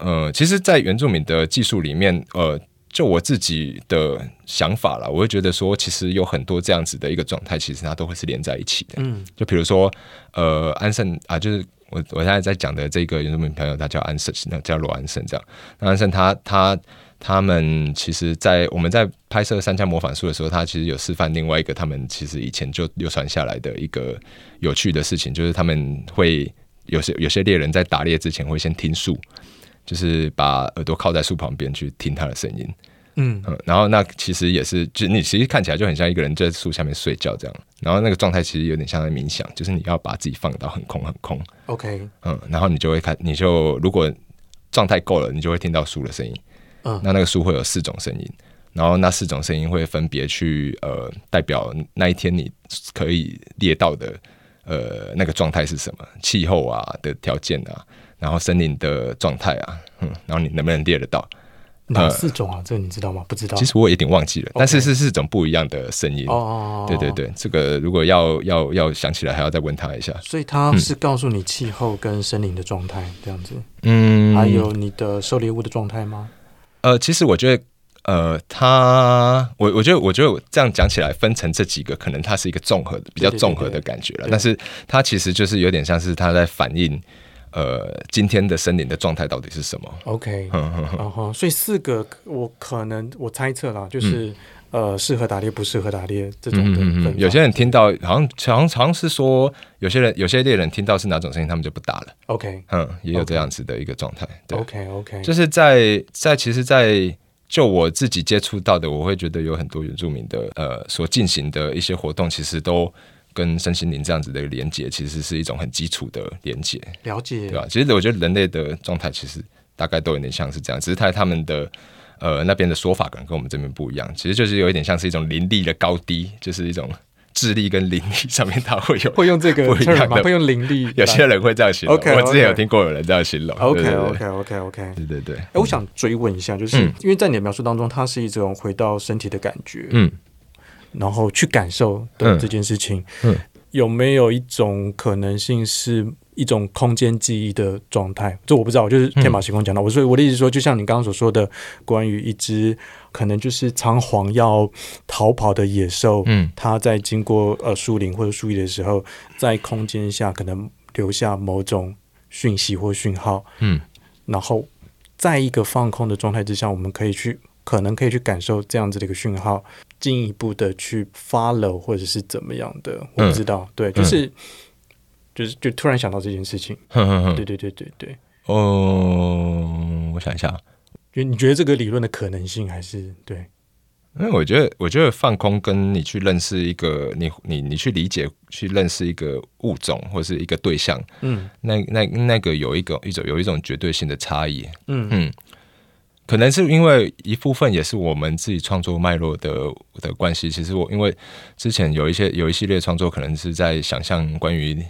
呃，其实，在原住民的技术里面，呃。就我自己的想法啦，我会觉得说，其实有很多这样子的一个状态，其实它都会是连在一起的。嗯，就比如说，呃，安盛啊，就是我我现在在讲的这个原住民朋友，他叫安胜，那叫罗安胜这样。那安胜他他他们其实，在我们在拍摄三枪模仿术的时候，他其实有示范另外一个他们其实以前就流传下来的一个有趣的事情，就是他们会有些有些猎人在打猎之前会先听树。就是把耳朵靠在树旁边去听它的声音，嗯。嗯，然后那其实也是，就你其实看起来就很像一个人在树下面睡觉这样，然后那个状态其实有点像在冥想，就是你要把自己放到很空很空，OK，嗯，然后你就会看，你就如果状态够了，你就会听到树的声音，嗯，那那个书会有四种声音，然后那四种声音会分别去呃代表那一天你可以猎到的呃那个状态是什么，气候啊的条件啊。然后森林的状态啊，嗯，然后你能不能猎得到？哪四种啊？呃、这个你知道吗？不知道。其实我有点忘记了但是是四种不一样的声音。哦，对对对，这个如果要要要想起来，还要再问他一下。所以他是告诉你气候跟森林的状态这样子。嗯，还有你的狩猎物的状态吗？呃，其实我觉得，呃，他我我觉得我觉得这样讲起来，分成这几个，可能它是一个综合的，比较综合的感觉了。但是它其实就是有点像是他在反映。呃，今天的森林的状态到底是什么？OK，然后所以四个，我可能我猜测啦，就是、嗯、呃，适合打猎不适合打猎这种的、嗯。有些人听到好像常常是说，有些人有些猎人听到是哪种声音，他们就不打了。OK，嗯，也有这样子的一个状态。对 OK OK，就是在在其实，在就我自己接触到的，我会觉得有很多原住民的呃所进行的一些活动，其实都。跟身心灵这样子的连接，其实是一种很基础的连接。了解，对吧？其实我觉得人类的状态，其实大概都有点像是这样，只是他他们的呃那边的说法可能跟我们这边不一样。其实就是有一点像是一种灵力的高低，就是一种智力跟灵力上面，他会有会用这个不一样的，会用灵力。有些人会这样形容。Okay, okay. 我之前有听过有人这样形容。OK OK OK OK。对对对。哎、欸，我想追问一下，就是、嗯、因为在你的描述当中，它是一种回到身体的感觉，嗯，然后去感受的这件事情，嗯，嗯有没有一种可能性是？一种空间记忆的状态，这我不知道，我就是天马行空讲到。我、嗯、所以我的意思说，就像你刚刚所说的，关于一只可能就是仓皇要逃跑的野兽，嗯，它在经过呃树林或者树叶的时候，在空间下可能留下某种讯息或讯号，嗯，然后在一个放空的状态之下，我们可以去可能可以去感受这样子的一个讯号，进一步的去 follow 或者是怎么样的，我不知道，嗯、对，就是。嗯就是就突然想到这件事情，哼哼哼对对对对对。哦，我想一下，就你觉得这个理论的可能性还是对？因为我觉得，我觉得放空跟你去认识一个你你你去理解去认识一个物种或是一个对象，嗯，那那那个有一个一种有一种绝对性的差异，嗯嗯，可能是因为一部分也是我们自己创作脉络的的关系。其实我因为之前有一些有一系列创作，可能是在想象关于。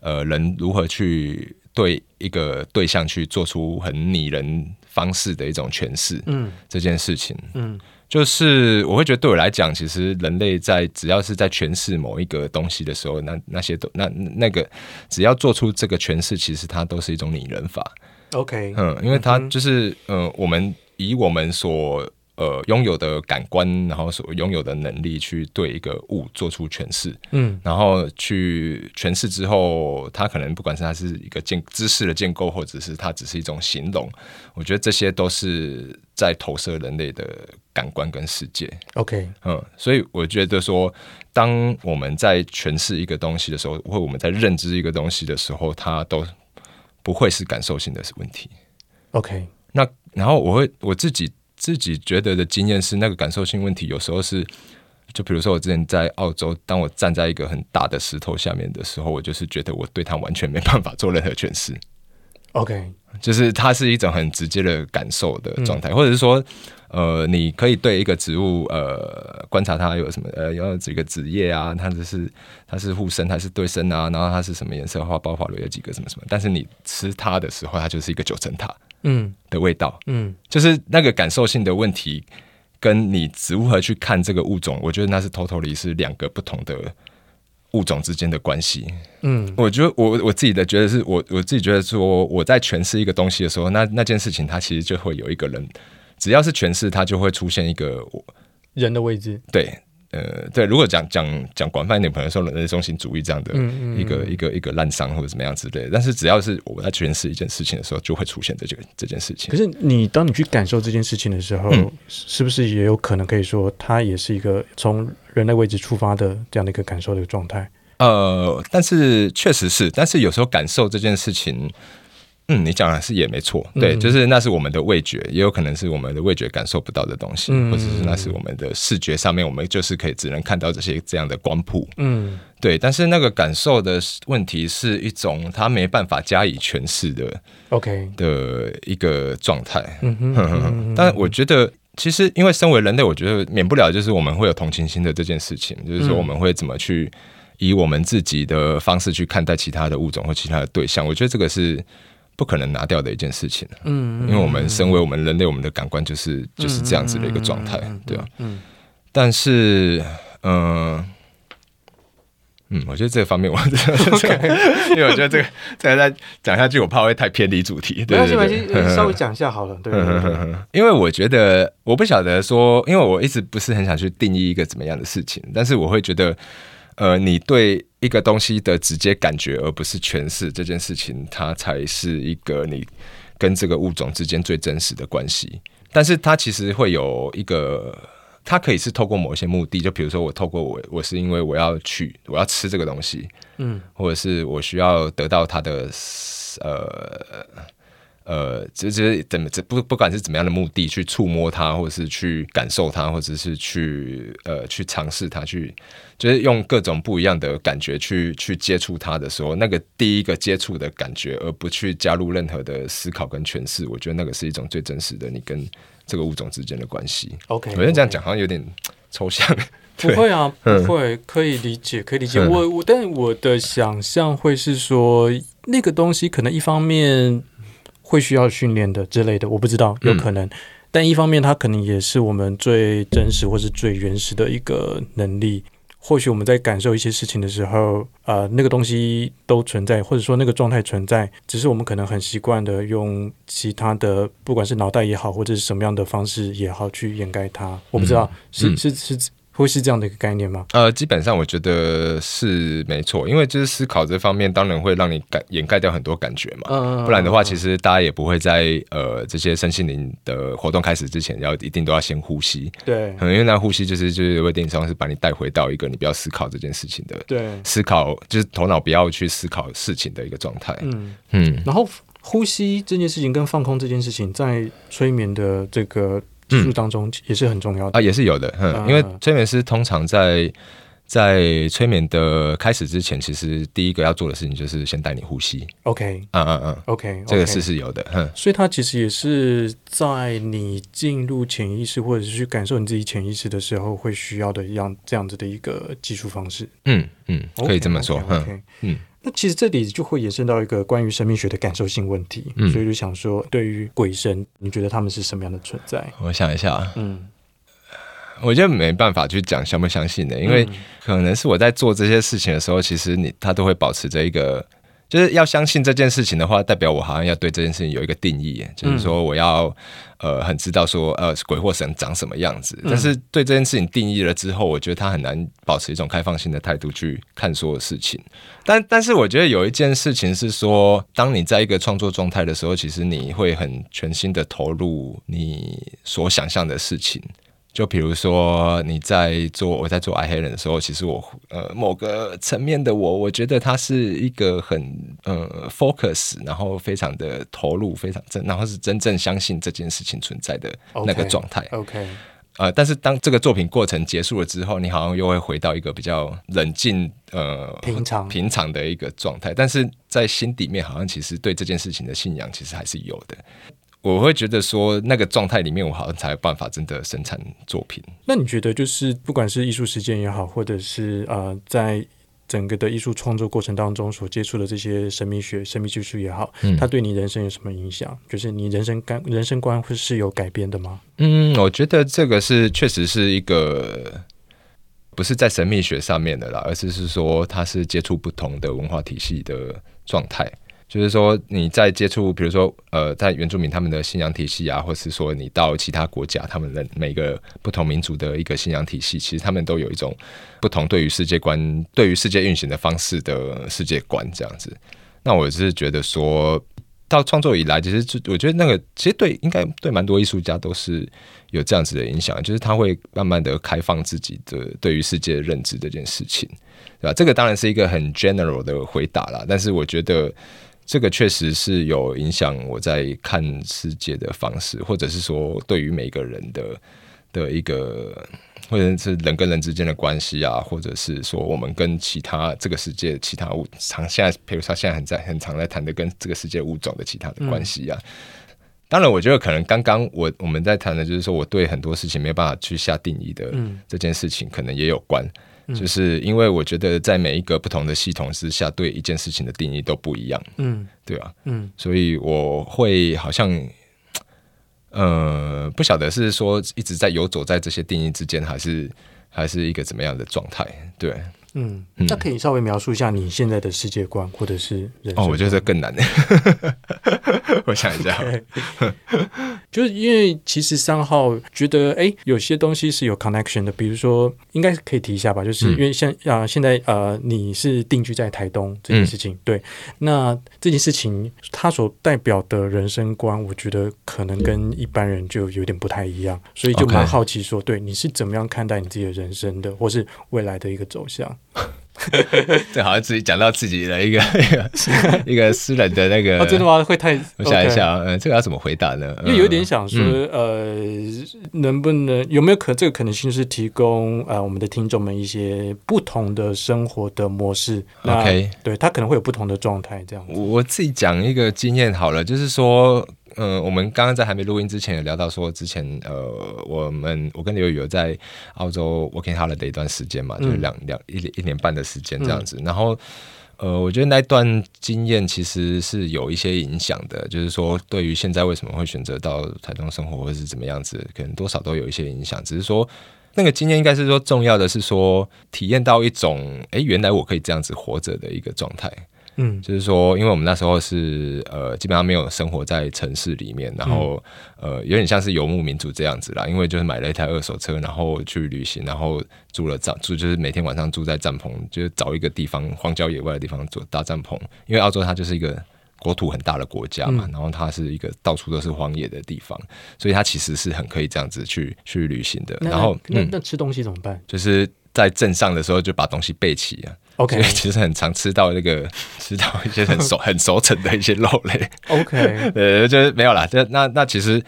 呃，人如何去对一个对象去做出很拟人方式的一种诠释？嗯，这件事情，嗯，就是我会觉得对我来讲，其实人类在只要是在诠释某一个东西的时候，那那些都那那个只要做出这个诠释，其实它都是一种拟人法。OK，嗯，因为它就是嗯、呃，我们以我们所。呃，拥有的感官，然后所拥有的能力，去对一个物做出诠释，嗯，然后去诠释之后，它可能不管是它是一个建知识的建构，或者是它只是一种形容，我觉得这些都是在投射人类的感官跟世界。OK，嗯，所以我觉得说，当我们在诠释一个东西的时候，或我们在认知一个东西的时候，它都不会是感受性的问题。OK，那然后我会我自己。自己觉得的经验是，那个感受性问题有时候是，就比如说我之前在澳洲，当我站在一个很大的石头下面的时候，我就是觉得我对它完全没办法做任何诠释。OK，就是它是一种很直接的感受的状态，嗯、或者是说，呃，你可以对一个植物，呃，观察它有什么，呃，有几个子叶啊，它只是它是互生还是对生啊，然后它是什么颜色，花苞花蕊有几个什么什么，但是你吃它的时候，它就是一个九层塔。嗯的味道，嗯，就是那个感受性的问题，跟你如何去看这个物种，我觉得那是 totally 是两个不同的物种之间的关系。嗯，我觉得我我自己的觉得是我我自己觉得说我在诠释一个东西的时候，那那件事情它其实就会有一个人，只要是诠释，它就会出现一个我人的位置，对。呃，对，如果讲讲讲广泛一点，可能说人类中心主义这样的一个、嗯嗯、一个一个滥伤或者怎么样之类的，但是只要是我在诠释一件事情的时候，就会出现这个这件事情。可是你当你去感受这件事情的时候，嗯、是不是也有可能可以说，它也是一个从人类位置出发的这样的一个感受的状态？呃，但是确实是，但是有时候感受这件事情。嗯，你讲的是也没错，对，嗯、就是那是我们的味觉，也有可能是我们的味觉感受不到的东西，嗯、或者是那是我们的视觉上面，我们就是可以只能看到这些这样的光谱，嗯，对。但是那个感受的问题是一种他没办法加以诠释的，OK 的一个状态。嗯哼，但我觉得其实因为身为人类，我觉得免不了就是我们会有同情心的这件事情，就是说我们会怎么去以我们自己的方式去看待其他的物种或其他的对象，我觉得这个是。不可能拿掉的一件事情，嗯，因为我们身为我们人类，我们的感官就是就是这样子的一个状态，对吧？嗯，但是，嗯，嗯，我觉得这个方面我，因为我觉得这个再再讲下去，我怕会太偏离主题，对对对，稍微讲一下好了，对，因为我觉得我不晓得说，因为我一直不是很想去定义一个怎么样的事情，但是我会觉得。呃，你对一个东西的直接感觉，而不是诠释这件事情，它才是一个你跟这个物种之间最真实的关系。但是它其实会有一个，它可以是透过某些目的，就比如说我透过我，我是因为我要去，我要吃这个东西，嗯，或者是我需要得到它的，呃。呃，就是怎么，不不管是怎么样的目的去触摸它，或者是去感受它，或者是去呃去尝试它，去就是用各种不一样的感觉去去接触它的时候，那个第一个接触的感觉，而不去加入任何的思考跟诠释，我觉得那个是一种最真实的你跟这个物种之间的关系。OK，我觉得这样讲好像有点抽象。不会啊，不会，可以理解，可以理解。嗯、我我，但我的想象会是说，那个东西可能一方面会需要训练的之类的，我不知道，有可能。嗯、但一方面，它可能也是我们最真实或是最原始的一个能力。或许我们在感受一些事情的时候，呃，那个东西都存在，或者说那个状态存在，只是我们可能很习惯的用其他的，不管是脑袋也好，或者是什么样的方式也好，去掩盖它。我不知道，嗯、是、嗯、是是。是会是这样的一个概念吗？呃，基本上我觉得是没错，因为就是思考这方面，当然会让你感掩盖掉很多感觉嘛。嗯，不然的话，其实大家也不会在呃这些身心灵的活动开始之前，要一定都要先呼吸。对，可能因为那呼吸就是就是为电影上是把你带回到一个你不要思考这件事情的，对，思考就是头脑不要去思考事情的一个状态。嗯嗯，然后呼吸这件事情跟放空这件事情，在催眠的这个。技术当中也是很重要的、嗯、啊，也是有的，嗯，因为催眠师通常在在催眠的开始之前，其实第一个要做的事情就是先带你呼吸。OK，嗯嗯嗯，OK，这个事是有的，嗯，所以它其实也是在你进入潜意识或者是去感受你自己潜意识的时候，会需要的一样这样子的一个技术方式。嗯嗯，可以这么说，嗯嗯。那其实这里就会延伸到一个关于神秘学的感受性问题，嗯、所以就想说，对于鬼神，你觉得他们是什么样的存在？我想一下，嗯，我觉得没办法去讲相不相信的，因为可能是我在做这些事情的时候，其实你他都会保持着一个。就是要相信这件事情的话，代表我好像要对这件事情有一个定义，就是说我要呃很知道说呃鬼或神长什么样子。但是对这件事情定义了之后，我觉得他很难保持一种开放性的态度去看所有事情。但但是我觉得有一件事情是说，当你在一个创作状态的时候，其实你会很全心的投入你所想象的事情。就比如说你在做我在做爱黑人的时候，其实我呃某个层面的我，我觉得他是一个很呃 focus，然后非常的投入，非常真，然后是真正相信这件事情存在的那个状态。OK，呃，但是当这个作品过程结束了之后，你好像又会回到一个比较冷静呃平常平常的一个状态，但是在心底面好像其实对这件事情的信仰其实还是有的。我会觉得说，那个状态里面，我好像才有办法真的生产作品。那你觉得，就是不管是艺术实践也好，或者是呃，在整个的艺术创作过程当中所接触的这些神秘学、神秘技术也好，嗯，它对你人生有什么影响？就是你人生观、人生观会是有改变的吗？嗯，我觉得这个是确实是一个不是在神秘学上面的啦，而是是说它是接触不同的文化体系的状态。就是说，你在接触，比如说，呃，在原住民他们的信仰体系啊，或是说你到其他国家，他们的每个不同民族的一个信仰体系，其实他们都有一种不同对于世界观、对于世界运行的方式的世界观这样子。那我是觉得说，到创作以来，其实就我觉得那个其实对应该对蛮多艺术家都是有这样子的影响，就是他会慢慢的开放自己的对于世界认知这件事情，对吧？这个当然是一个很 general 的回答啦，但是我觉得。这个确实是有影响我在看世界的方式，或者是说对于每个人的的一个，或者是人跟人之间的关系啊，或者是说我们跟其他这个世界其他物常现在，比如说现在很在很常在谈的跟这个世界物种的其他的关系啊。嗯、当然，我觉得可能刚刚我我们在谈的就是说我对很多事情没有办法去下定义的这件事情，可能也有关。就是因为我觉得在每一个不同的系统之下，对一件事情的定义都不一样，嗯，对啊？嗯，所以我会好像，呃，不晓得是说一直在游走在这些定义之间，还是还是一个怎么样的状态？对。嗯，那可以稍微描述一下你现在的世界观，或者是人生？哦，我觉得这更难。我想一下，okay. 就是因为其实三号觉得，哎，有些东西是有 connection 的，比如说，应该可以提一下吧，就是因为像啊、呃，现在呃，你是定居在台东这件事情，嗯、对，那这件事情它所代表的人生观，我觉得可能跟一般人就有点不太一样，所以就蛮好奇说，okay. 对，你是怎么样看待你自己的人生的，或是未来的一个走向？这好像自己讲到自己的一个 一个私人的那个，哦，真的吗？会太……我想一下，嗯，这个要怎么回答呢？因为有点想说，嗯、呃，能不能有没有可这个可能性是提供呃我们的听众们一些不同的生活的模式？OK，对他可能会有不同的状态，这样子。我自己讲一个经验好了，就是说，呃，我们刚刚在还没录音之前有聊到说，之前呃，我们我跟刘宇有在澳洲 working holiday 的一段时间嘛，嗯、就是两两一一年半的时间这样子。嗯、然后呃，我觉得那段经验其实是有一些影响的，就是说对于现在为什么会选择到台东生活或是怎么样子，可能多少都有一些影响。只是说那个经验应该是说重要的是说体验到一种，哎，原来我可以这样子活着的一个状态。嗯，就是说，因为我们那时候是呃，基本上没有生活在城市里面，然后呃，有点像是游牧民族这样子啦。因为就是买了一台二手车，然后去旅行，然后住了帐住，就是每天晚上住在帐篷，就是找一个地方荒郊野外的地方做搭帐篷。因为澳洲它就是一个国土很大的国家嘛，然后它是一个到处都是荒野的地方，所以它其实是很可以这样子去去旅行的。然后那那吃东西怎么办？就是在镇上的时候就把东西备齐啊。OK，其实很常吃到那个吃到一些很熟很熟成的一些肉类。OK，呃，就是没有啦。就那那其实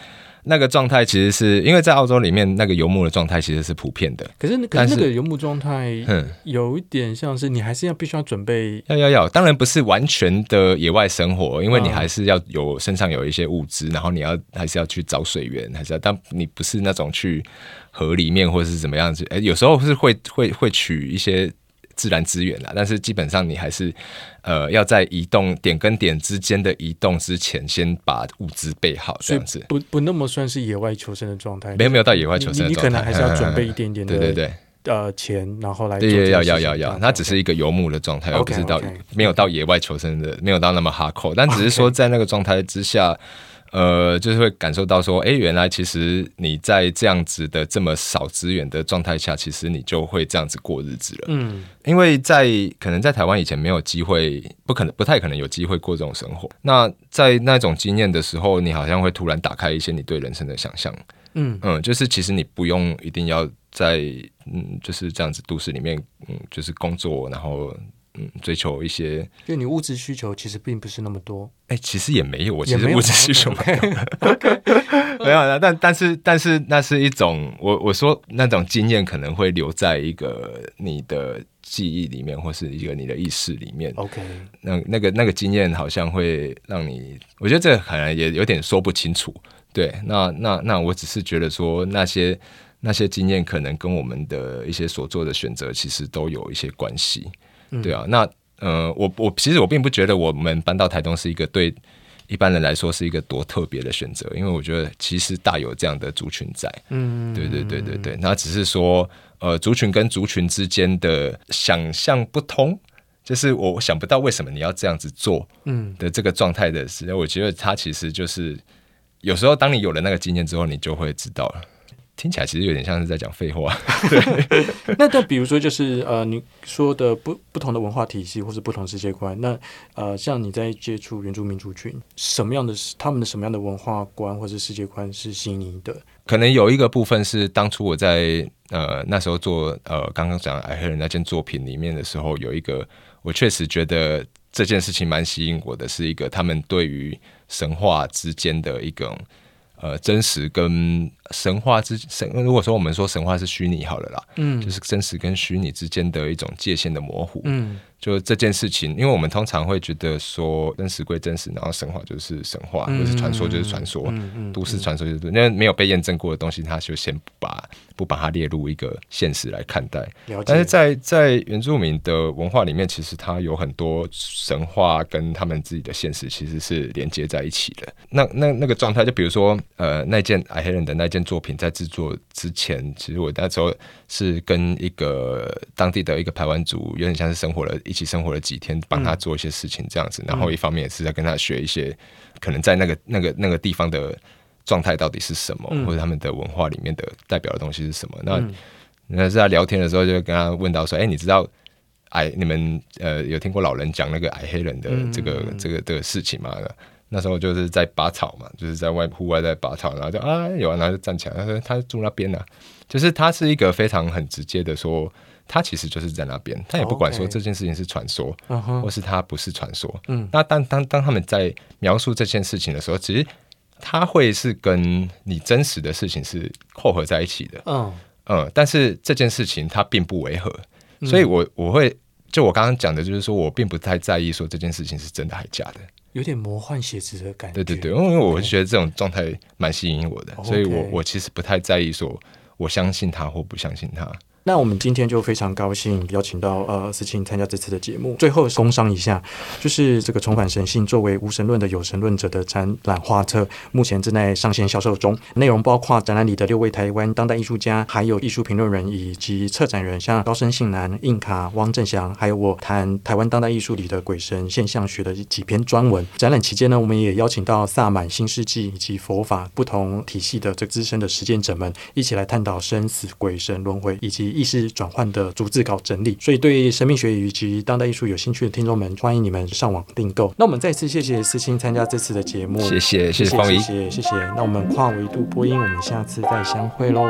那个状态其实是因为在澳洲里面那个游牧的状态其实是普遍的。可是可是那个游牧状态，嗯，有一点像是你还是要必须要准备。要要要，当然不是完全的野外生活，因为你还是要有身上有一些物资，然后你要还是要去找水源，还是要，但你不是那种去河里面或者是怎么样子。哎，有时候是会会会取一些。自然资源啦，但是基本上你还是，呃，要在移动点跟点之间的移动之前，先把物资备好，这样子。不不那么算是野外求生的状态。没有没有到野外求生的状态，你可能还是要准备一点点的，对对对，呃，钱，然后来。对，要要要要，它只是一个游牧的状态，而不是到没有到野外求生的，没有到那么 hardcore，但只是说在那个状态之下。呃，就是会感受到说，哎，原来其实你在这样子的这么少资源的状态下，其实你就会这样子过日子了。嗯，因为在可能在台湾以前没有机会，不可能，不太可能有机会过这种生活。那在那种经验的时候，你好像会突然打开一些你对人生的想象。嗯嗯，就是其实你不用一定要在嗯就是这样子都市里面，嗯，就是工作，然后。嗯，追求一些，因为你物质需求其实并不是那么多。哎、欸，其实也没有，我其实物质需求 没有，没有的。但但是但是那是一种，我我说那种经验可能会留在一个你的记忆里面，或是一个你的意识里面。OK，那那个那个经验好像会让你，我觉得这可能也有点说不清楚。对，那那那我只是觉得说那些那些经验可能跟我们的一些所做的选择其实都有一些关系。对啊，那呃，我我其实我并不觉得我们搬到台东是一个对一般人来说是一个多特别的选择，因为我觉得其实大有这样的族群在，嗯，对对对对对，那只是说呃，族群跟族群之间的想象不通，就是我想不到为什么你要这样子做，嗯。的这个状态的时候，我觉得他其实就是有时候当你有了那个经验之后，你就会知道了。听起来其实有点像是在讲废话。对，那那比如说就是呃，你说的不不同的文化体系或是不同世界观，那呃，像你在接触原住民族群，什么样的他们的什么样的文化观或是世界观是吸引你的？可能有一个部分是当初我在呃那时候做呃刚刚讲矮黑人那件作品里面的时候，有一个我确实觉得这件事情蛮吸引我的，是一个他们对于神话之间的一个呃真实跟。神话之神，如果说我们说神话是虚拟好了啦，嗯，就是真实跟虚拟之间的一种界限的模糊，嗯，就这件事情，因为我们通常会觉得说真实归真实，然后神话就是神话，嗯、或是传说就是传说，嗯嗯、都市传说就是，那没有被验证过的东西，他就先不把不把它列入一个现实来看待。但是在在原住民的文化里面，其实它有很多神话跟他们自己的现实其实是连接在一起的。那那那个状态，就比如说呃，那件矮黑人的那件。作品在制作之前，其实我那时候是跟一个当地的一个排湾族，有点像是生活了一起生活了几天，帮他做一些事情这样子。嗯、然后一方面也是在跟他学一些，可能在那个那个那个地方的状态到底是什么，嗯、或者他们的文化里面的代表的东西是什么。嗯、那那在聊天的时候，就跟他问到说：“哎、欸，你知道矮你们呃有听过老人讲那个矮黑人的这个、嗯、这个的事情吗？”那时候就是在拔草嘛，就是在外户外在拔草，然后就啊有啊，然后就站起来，他说他住那边呢、啊，就是他是一个非常很直接的说，他其实就是在那边，他也不管说这件事情是传说，Okay. 或是他不是传说。嗯、uh-huh. 那当当当他们在描述这件事情的时候，其实他会是跟你真实的事情是扣合在一起的。嗯、uh-huh. 嗯，但是这件事情它并不违和，所以我我会就我刚刚讲的就是说我并不太在意说这件事情是真的还是假的。有点魔幻写实的感觉。对对对，因为我觉得这种状态蛮吸引我的，所以我我其实不太在意说我相信他或不相信他。那我们今天就非常高兴邀请到呃思清参加这次的节目。最后工商一下，就是这个重返神性作为无神论的有神论者的展览画册，目前正在上线销售中。内容包括展览里的六位台湾当代艺术家，还有艺术评论人以及策展人，像高生信男、印卡、汪正祥，还有我谈台湾当代艺术里的鬼神现象学的几篇专文。展览期间呢，我们也邀请到萨满、新世纪以及佛法不同体系的这资深的实践者们，一起来探讨生死、鬼神、轮回以及。意识转换的逐字稿整理，所以对生命学以及当代艺术有兴趣的听众们，欢迎你们上网订购。那我们再次谢谢思清参加这次的节目，谢谢谢谢谢谢谢谢。那我们跨维度播音，我们下次再相会喽。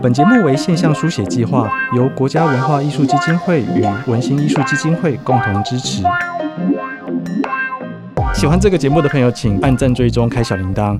本节目为现象书写计划，由国家文化艺术基金会与文心艺术基金会共同支持。喜欢这个节目的朋友，请按赞、追踪、开小铃铛。